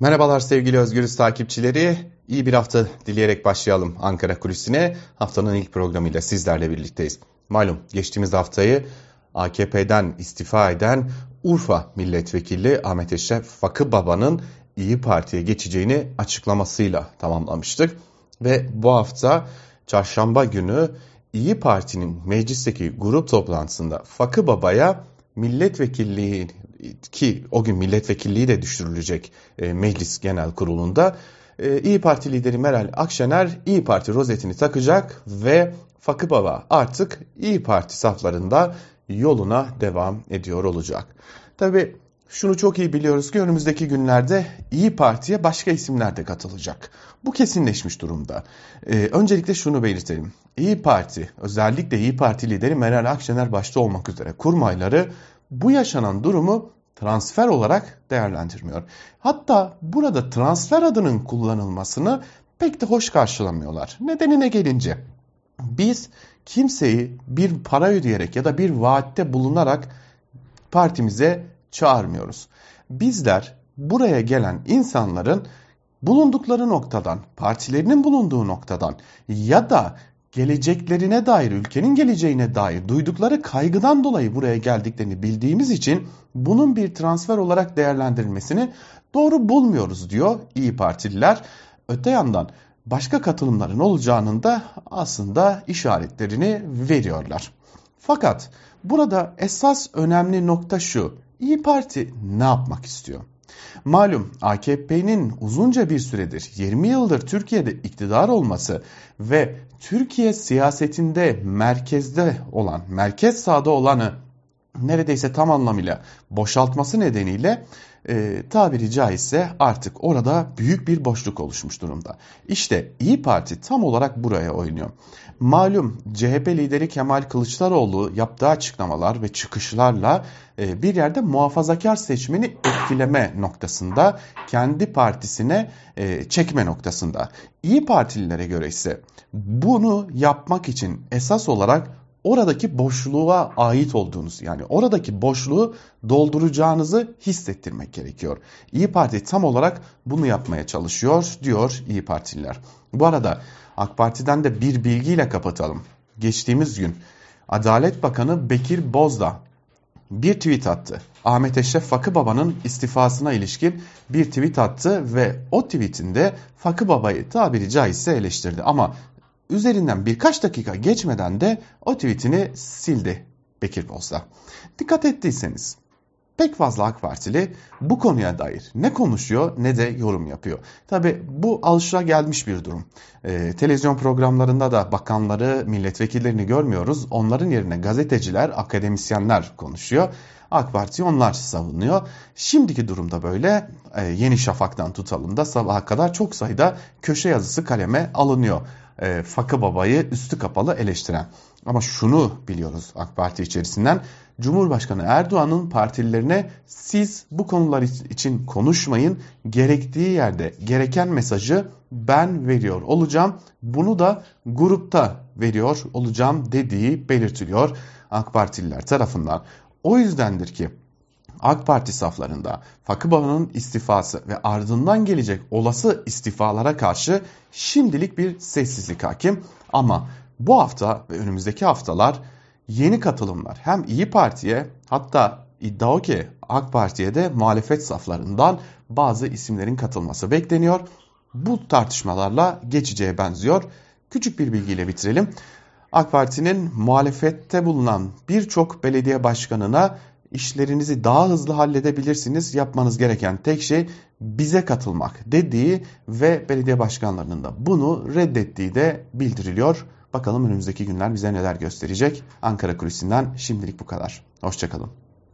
Merhabalar sevgili Özgürüz takipçileri. İyi bir hafta dileyerek başlayalım Ankara Kulisi'ne. Haftanın ilk programıyla sizlerle birlikteyiz. Malum geçtiğimiz haftayı AKP'den istifa eden Urfa Milletvekili Ahmet Eşref Fakı Baba'nın İyi Parti'ye geçeceğini açıklamasıyla tamamlamıştık. Ve bu hafta çarşamba günü İyi Parti'nin meclisteki grup toplantısında Fakı Baba'ya milletvekilliği ki o gün milletvekilliği de düşürülecek e, meclis genel kurulunda e, İyi Parti lideri Meral Akşener İyi Parti rozetini takacak ve Fakı Baba artık İyi Parti saflarında yoluna devam ediyor olacak. Tabi şunu çok iyi biliyoruz ki önümüzdeki günlerde İyi Parti'ye başka isimler de katılacak. Bu kesinleşmiş durumda. Ee, öncelikle şunu belirtelim. İyi Parti, özellikle İyi Parti lideri Meral Akşener başta olmak üzere kurmayları bu yaşanan durumu transfer olarak değerlendirmiyor. Hatta burada transfer adının kullanılmasını pek de hoş karşılamıyorlar. Nedenine gelince biz kimseyi bir para ödeyerek ya da bir vaatte bulunarak partimize çağırmıyoruz. Bizler buraya gelen insanların bulundukları noktadan, partilerinin bulunduğu noktadan ya da geleceklerine dair, ülkenin geleceğine dair duydukları kaygıdan dolayı buraya geldiklerini bildiğimiz için bunun bir transfer olarak değerlendirilmesini doğru bulmuyoruz diyor İyi Partililer. Öte yandan başka katılımların olacağının da aslında işaretlerini veriyorlar. Fakat burada esas önemli nokta şu. İyi Parti ne yapmak istiyor? Malum AKP'nin uzunca bir süredir 20 yıldır Türkiye'de iktidar olması ve Türkiye siyasetinde merkezde olan, merkez sağda olanı neredeyse tam anlamıyla boşaltması nedeniyle e, tabiri caizse artık orada büyük bir boşluk oluşmuş durumda. İşte İyi Parti tam olarak buraya oynuyor. Malum CHP lideri Kemal Kılıçdaroğlu yaptığı açıklamalar ve çıkışlarla e, bir yerde muhafazakar seçmeni etkileme noktasında kendi partisine e, çekme noktasında. İyi Partililere göre ise bunu yapmak için esas olarak oradaki boşluğa ait olduğunuz yani oradaki boşluğu dolduracağınızı hissettirmek gerekiyor. İyi Parti tam olarak bunu yapmaya çalışıyor diyor İyi Partililer. Bu arada AK Parti'den de bir bilgiyle kapatalım. Geçtiğimiz gün Adalet Bakanı Bekir Bozdağ bir tweet attı. Ahmet Eşref Fakı Baba'nın istifasına ilişkin bir tweet attı ve o tweetinde Fakı Baba'yı tabiri caizse eleştirdi. Ama üzerinden birkaç dakika geçmeden de o tweetini sildi Bekir Bozdağ. Dikkat ettiyseniz pek fazla AK Partili bu konuya dair ne konuşuyor ne de yorum yapıyor. Tabi bu alışıla gelmiş bir durum. Ee, televizyon programlarında da bakanları, milletvekillerini görmüyoruz. Onların yerine gazeteciler, akademisyenler konuşuyor. AK Parti onlar savunuyor. Şimdiki durumda böyle e, Yeni Şafak'tan tutalım da sabaha kadar çok sayıda köşe yazısı kaleme alınıyor. E, Fakı Baba'yı üstü kapalı eleştiren. Ama şunu biliyoruz AK Parti içerisinden. Cumhurbaşkanı Erdoğan'ın partililerine siz bu konular için konuşmayın. Gerektiği yerde gereken mesajı ben veriyor olacağım. Bunu da grupta veriyor olacağım dediği belirtiliyor AK Partililer tarafından. O yüzdendir ki AK Parti saflarında Fakıba'nın istifası ve ardından gelecek olası istifalara karşı şimdilik bir sessizlik hakim. Ama bu hafta ve önümüzdeki haftalar yeni katılımlar hem İyi Parti'ye hatta iddia o ki AK Parti'ye de muhalefet saflarından bazı isimlerin katılması bekleniyor. Bu tartışmalarla geçeceğe benziyor. Küçük bir bilgiyle bitirelim. AK Parti'nin muhalefette bulunan birçok belediye başkanına işlerinizi daha hızlı halledebilirsiniz. Yapmanız gereken tek şey bize katılmak dediği ve belediye başkanlarının da bunu reddettiği de bildiriliyor. Bakalım önümüzdeki günler bize neler gösterecek. Ankara Kulisi'nden şimdilik bu kadar. Hoşçakalın.